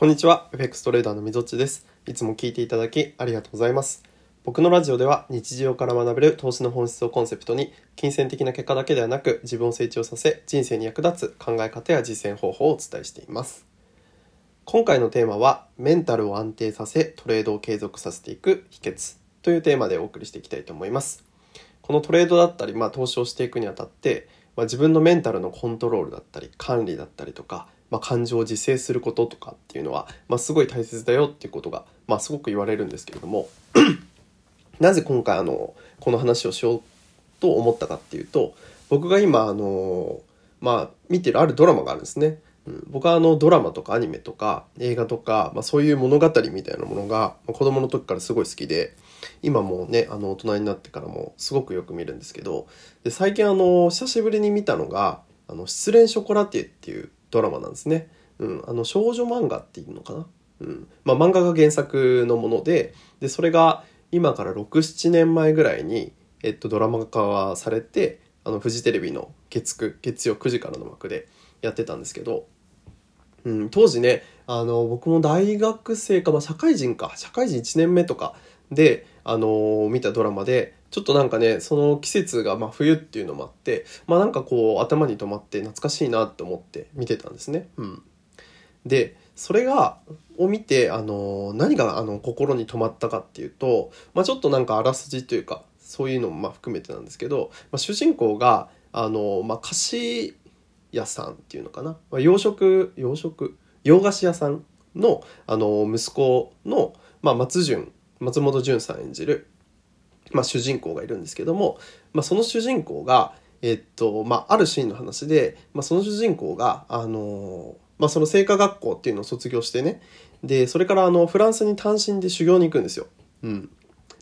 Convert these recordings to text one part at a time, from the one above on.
こんにちは、FX トレーダーのみぞっちです。いつも聞いていただきありがとうございます。僕のラジオでは日常から学べる投資の本質をコンセプトに、金銭的な結果だけではなく自分を成長させ、人生に役立つ考え方や実践方法をお伝えしています。今回のテーマは、メンタルを安定させ、トレードを継続させていく秘訣というテーマでお送りしていきたいと思います。このトレードだったり、まあ、投資をしていくにあたって、まあ、自分のメンタルのコントロールだったり管理だったりとか、まあ、感情を自制することとかっていうのは、まあ、すごい大切だよっていうことが、まあ、すごく言われるんですけれども なぜ今回あのこの話をしようと思ったかっていうと僕が今あの、まあ、見てるあるドラマがあるんですね。僕はあのドラマとかアニメとか映画とか、まあ、そういう物語みたいなものがまあ子供の時からすごい好きで今もねあの大人になってからもすごくよく見るんですけどで最近あの久しぶりに見たのが「あの失恋ショコラティエ」っていうドラマなんですね。うん、あの少女漫画っていうのかな、うん。まあ、漫画が原作のものででそれが今から67年前ぐらいに、えっと、ドラマ化されてあのフジテレビの月9月曜9時からの枠でやってたんですけど、うん、当時ねあの僕も大学生か、まあ、社会人か社会人1年目とかで、あの見たドラマでちょっとなんかねその季節がまあ冬っていうのもあってまあなんかこう頭に止まって懐かしいなって思って見てたんですね。うん、でそれがを見てあの何があの心に留まったかっていうと、まあ、ちょっとなんかあらすじというかそういうのもまあ含めてなんですけど、まあ、主人公があの、まあ、菓子屋さんっていうのかな、まあ、洋食洋食？洋菓子屋さんのあの息子の、まあ、松潤松本潤さん演じる、まあ、主人公がいるんですけども、まあ、その主人公が、えっとまあ、あるシーンの話で、まあ、その主人公が、あのまあ、その製菓学校っていうのを卒業してねでそれからあのフランスに単身で修行に行くんですよ。うん、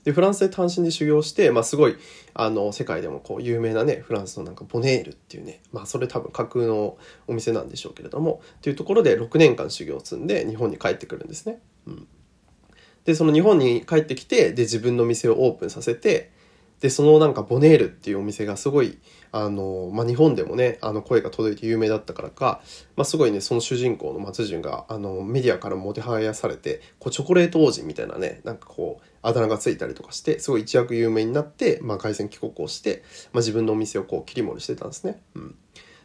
でフランスで単身で修行して、まあ、すごいあの世界でもこう有名なねフランスのなんかボネールっていうね、まあ、それ多分架空のお店なんでしょうけれどもというところで6年間修行を積んで日本に帰ってくるんですね。うんでその日本に帰ってきてで自分の店をオープンさせてでそのなんかボネールっていうお店がすごいあの、まあ、日本でもねあの声が届いて有名だったからか、まあ、すごいねその主人公の松潤があのメディアからもてはやされてこうチョコレート王子みたいなねなんかこうあだ名がついたりとかしてすごい一躍有名になって、まあ、凱旋帰国をして、まあ、自分のお店をこう切り盛りしてたんですね。うん、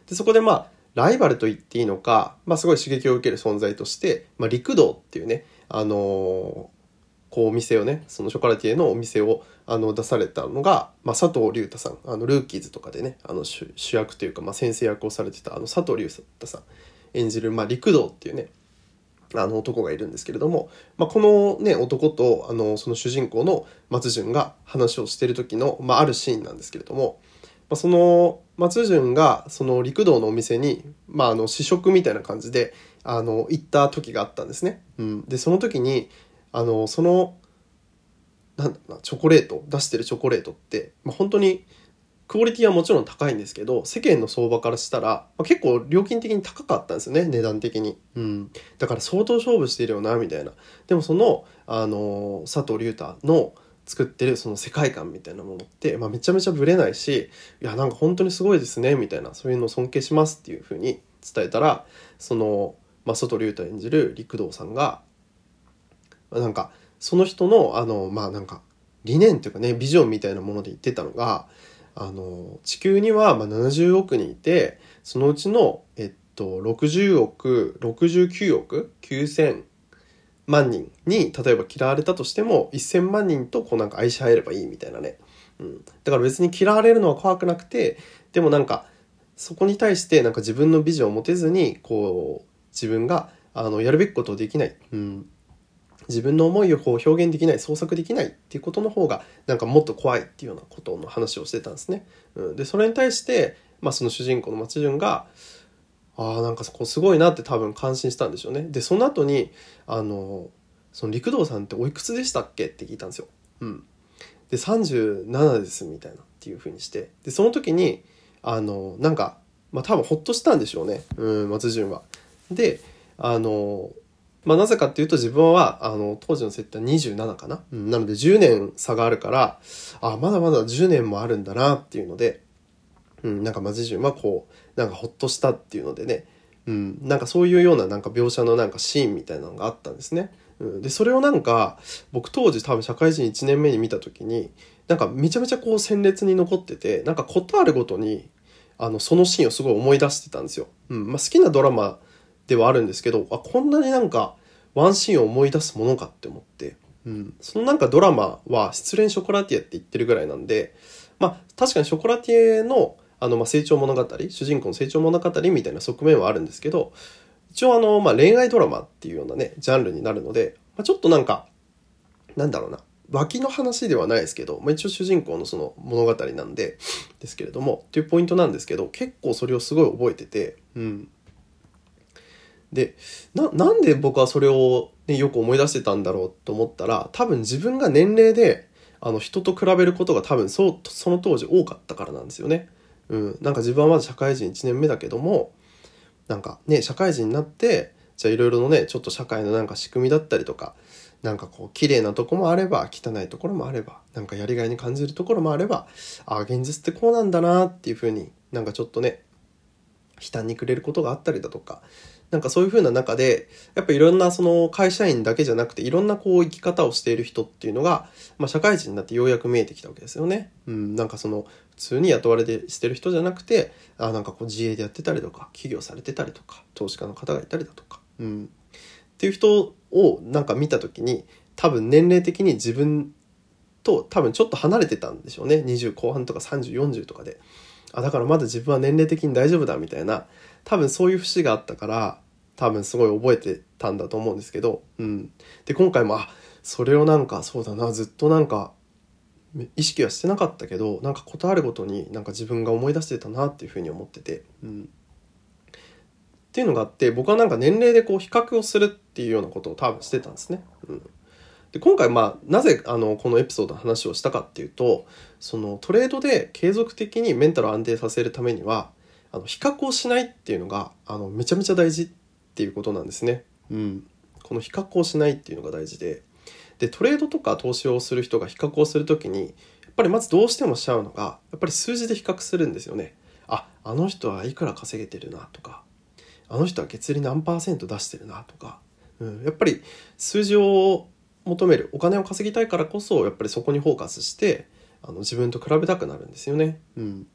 でそこでまあライバルと言っていいのか、まあ、すごい刺激を受ける存在として、まあ、陸道っていうね、あのこうお店をねそのショコラティエのお店をあの出されたのが、まあ、佐藤隆太さん。あのルーキーズとかでねあの主役というか、まあ、先生役をされてたあの佐藤隆太さん。演じる、まあ、陸道っていうねあの男がいるんですけれども、まあ、このね男とあのその主人公の松潤が話をしてる時の、まあ、あるシーンなんですけれども、まあ、その松潤がその陸道のお店に、まあ、あの試食みたいな感じであの行った時があったんですね。うん、でその時にあのそのなんだなチョコレート出してるチョコレートって、まあ、本当にクオリティはもちろん高いんですけど世間の相場からしたら、まあ、結構料金的に高かったんですよね値段的に、うん、だから相当勝負してるよなみたいな。でもそのあの佐藤隆太の作ってるその世界観みたいなものって、まあ、めちゃめちゃぶれないしいやなんか本当にすごいですねみたいなそういうのを尊敬しますっていうふうに伝えたらその、まあ、佐藤隆太演じる陸道さんがなんかその人のあのまあなんか理念というかねビジョンみたいなもので言ってたのがあの地球にはまあ70億人いてそのうちの、えっと、60億69億9000万人に例えば嫌われたとしても1000万人とこうなんか愛し合えればいいみたいなね、うん、だから別に嫌われるのは怖くなくてでもなんかそこに対してなんか自分のビジョンを持てずにこう自分があのやるべきことをできない、うん、自分の思いをこう表現できない創作できないっていうことの方がなんかもっと怖いっていうようなことの話をしてたんですね。うん、でそれに対して、まあ、その主人公の松潤がああなんかそこすごいなって多分感心したんでしょうね。でその後にあのその陸道さんっておいくつでしたっけって聞いたんですよ。うん、で37ですみたいなっていうふうにしてでその時にあのなんか、まあ、多分ほっとしたんでしょうね、うん、松潤は。であのまあ、なぜかっていうと自分はあの当時の設定は27かな、うん、なので10年差があるからあまだまだ10年もあるんだなっていうので、うん、なんか松潤はこうなんかほっとしたっていうのでねうん、なんかそういうようななんか描写のなんかシーンみたいなのがあったんですね。うん、でそれをなんか僕当時多分社会人1年目に見た時になんかめちゃめちゃこう鮮烈に残っててなんか事あるごとにあのそのシーンをすごい思い出してたんですよ。うんまあ、好きなドラマではあるんですけどあこんなになんかワンシーンを思い出すものかって思って、うん、そのなんかドラマは失恋ショコラティエって言ってるぐらいなんでまあ確かにショコラティエのあのまあ成長物語主人公の成長物語みたいな側面はあるんですけど一応あのまあ恋愛ドラマっていうようなねジャンルになるので、まあ、ちょっとなんかなんだろうな脇の話ではないですけど、まあ、一応主人公のその物語なんでですけれどもっていうポイントなんですけど結構それをすごい覚えてて、うん、でななんで僕はそれを、ね、よく思い出してたんだろうと思ったら多分自分が年齢であの人と比べることが多分そうその当時多かったからなんですよね。うん、なんか自分はまだ社会人1年目だけどもなんかね社会人になってじゃあいろいろのねちょっと社会のなんか仕組みだったりとかなんかこう綺麗なとこもあれば汚いところもあればなんかやりがいに感じるところもあればああ現実ってこうなんだなっていうふうになんかちょっとね悲嘆にくれることがあったりだとかなんかそういう風な中で、やっぱいろんなその会社員だけじゃなくて、いろんなこう生き方をしている人っていうのが、まあ社会人になってようやく見えてきたわけですよね。うん、なんかその、普通に雇われてしてる人じゃなくて、あなんかこう自営でやってたりとか、起業されてたりとか、投資家の方がいたりだとか、うん。っていう人をなんか見た時に、多分年齢的に自分と多分ちょっと離れてたんでしょうね。20後半とか30、40とかで。あ、だからまだ自分は年齢的に大丈夫だみたいな、多分そういう節があったから、多分すごい覚えてたんだと思うんですけど、うん。で、今回も、あ、それをなんか、そうだな、ずっとなんか、意識はしてなかったけど、なんかことあるごとになんか自分が思い出してたなっていうふうに思ってて、うん。っていうのがあって、僕はなんか年齢でこう比較をするっていうようなことを多分してたんですね。うん。で今回まあなぜあのこのエピソードの話をしたかっていうとそのトレードで継続的にメンタルを安定させるためにはあの比較をしないっていうのがあのめちゃめちゃ大事っていうことなんですね。うん。この比較をしないっていうのが大事で。で、トレードとか投資をする人が比較をするときに、やっぱりまずどうしてもしちゃうのが、やっぱり数字で比較するんですよね。あ、あの人はいくら稼げてるなとか、あの人は月利何パーセント出してるなとか、うん、やっぱり数字を求める、お金を稼ぎたいからこそ、やっぱりそこにフォーカスして、あの自分と比べたくなるんですよね。うん。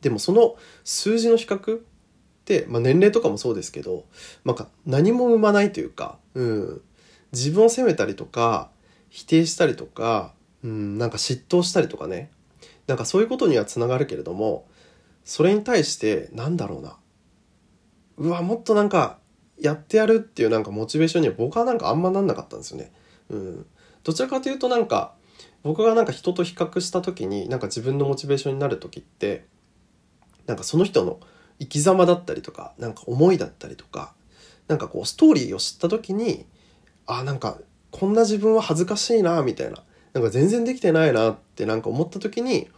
でもその数字の比較、まあ、年齢とかもそうですけど、まあ、何も生まないというか、うん、自分を責めたりとか否定したりとか、うん、なんか嫉妬したりとかね。なんかそういうことにはつながるけれどもそれに対してなんだろうな。うわもっとなんかやってやるっていうなんかモチベーションには僕はなんかあんまなんなかったんですよね。うん、どちらかというとなんか僕がなんか人と比較した時になんか自分のモチベーションになる時ってなんかその人の生き様だったりとかなんか思いだったりとかなんかこうストーリーを知った時にあなんかこんな自分は恥ずかしいなみたいななんか全然できてないなってなんか思った時に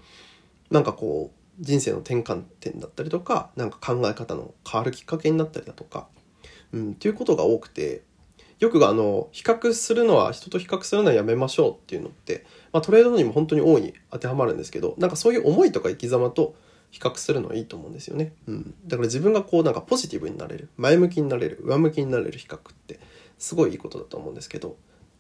なんかこう人生の転換点だったりとかなんか考え方の変わるきっかけになったりだとか、うん、っていうことが多くてよくあの比較するのは人と比較するのはやめましょうっていうのって、まあ、トレードにも本当に大いに当てはまるんですけどなんかそういう思いとか生き様と比較するのはいいと思うんですよね。うん。だから自分がこうなんかポジティブになれる、前向きになれる、上向きになれる比較ってすごいいいことだと思うんですけど、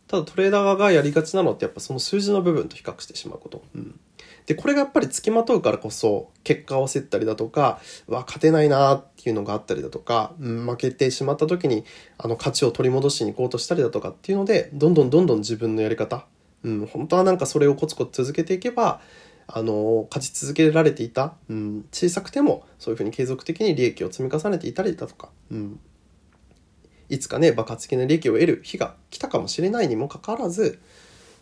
ただトレーダーがやりがちなのってやっぱその数字の部分と比較してしまうこと。うん。で、これがやっぱり付きまとうからこそ、結果を焦ったりだとか、わ、勝てないなっていうのがあったりだとか、うん、負けてしまった時に、あの、勝ちを取り戻しに行こうとしたりだとかっていうので、どんどんどんどん自分のやり方、うん、本当はなんかそれをコツコツ続けていけば、あの勝ち続けられていた、うん、小さくてもそういうふうに継続的に利益を積み重ねていたりだとか、うん、いつかね爆発的な利益を得る日が来たかもしれないにもかかわらず、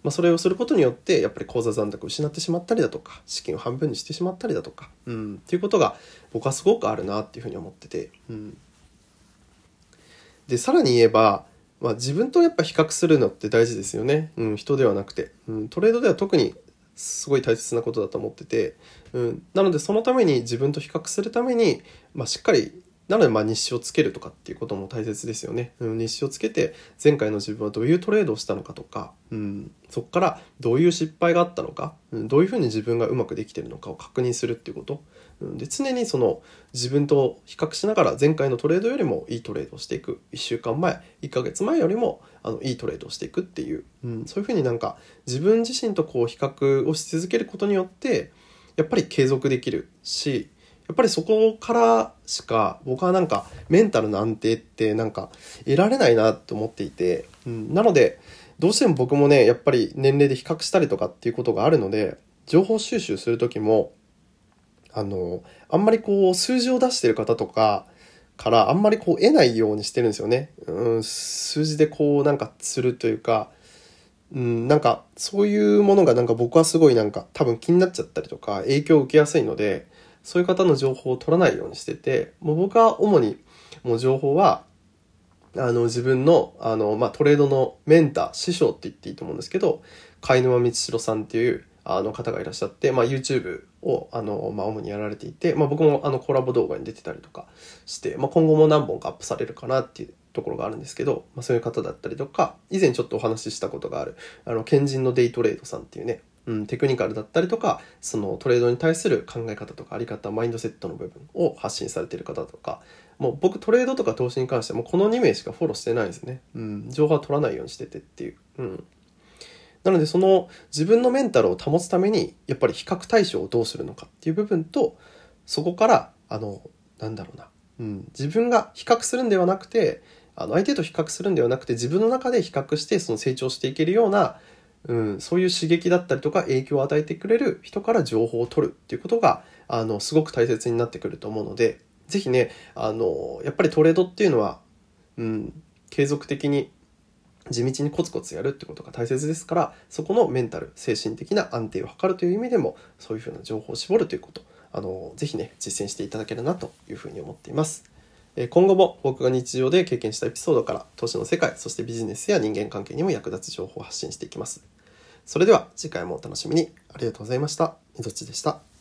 まあ、それをすることによってやっぱり口座残高を失ってしまったりだとか資金を半分にしてしまったりだとか、うん、っていうことが僕はすごくあるなっていうふうに思ってて、うん、でさらに言えばまあ、自分とやっぱ比較するのって大事ですよね。うん、人ではなくて。うん、トレードでは特にすごい大切なことだと思ってて、うん、なのでそのために自分と比較するために、まあ、しっかりなのでまあ日誌をつけるとかっていうことも大切ですよね。うん、日誌をつけて前回の自分はどういうトレードをしたのかとか、うん、そこからどういう失敗があったのか、うん、どういうふうに自分がうまくできてるのかを確認するっていうこと、うんで常にその自分と比較しながら前回のトレードよりもいいトレードをしていく。1週間前1ヶ月前よりもあのいいトレードをしていくっていう、うん、そういうふうになんか自分自身とこう比較をし続けることによってやっぱり継続できるしっぱりそこからしか僕はなんかメンタルの安定ってなんか得られないなと思っていて、うん、なのでどうしても僕もねやっぱり年齢で比較したりとかっていうことがあるので情報収集する時もあのあんまりこう数字を出してる方とかからあんまりこう得ないようにしてるんですよね。うん、数字でこうなんかするというか、うん、なんかそういうものがなんか僕はすごいなんか多分気になっちゃったりとか影響を受けやすいのでそういう方の情報を取らないようにしててもう僕は主にもう情報はあの自分のあの、まあ、トレードのメンター師匠って言っていいと思うんですけど貝沼光代さんっていうあの方がいらっしゃって、まあ、YouTube をあの、まあ、主にやられていて、まあ、僕もあのコラボ動画に出てたりとかして、まあ、今後も何本かアップされるかなっていうところがあるんですけど、まあ、そういう方だったりとか以前ちょっとお話ししたことがあるあの賢人のデイトレードさんっていうねうん、テクニカルだったりとかそのトレードに対する考え方とかあり方マインドセットの部分を発信されている方とかもう僕トレードとか投資に関してもこの2名しかフォローしてないですね、うん、情報は取らないようにしててっていう、うん、なのでその自分のメンタルを保つためにやっぱり比較対象をどうするのかっていう部分とそこからあのなんだろうな、うん、自分が比較するんではなくてあの相手と比較するんではなくて自分の中で比較してその成長していけるような、うん、そういう刺激だったりとか影響を与えてくれる人から情報を取るっていうことがあのすごく大切になってくると思うので是非ねあのやっぱりトレードっていうのは、うん、継続的に地道にコツコツやるってことが大切ですからそこのメンタル精神的な安定を図るという意味でもそういうふうな情報を絞るということあのぜひね実践していただけるなというふうに思っています。今後も僕が日常で経験したエピソードから投資の世界そしてビジネスや人間関係にも役立つ情報を発信していきます。それでは次回もお楽しみにありがとうございました。みぞっちでした。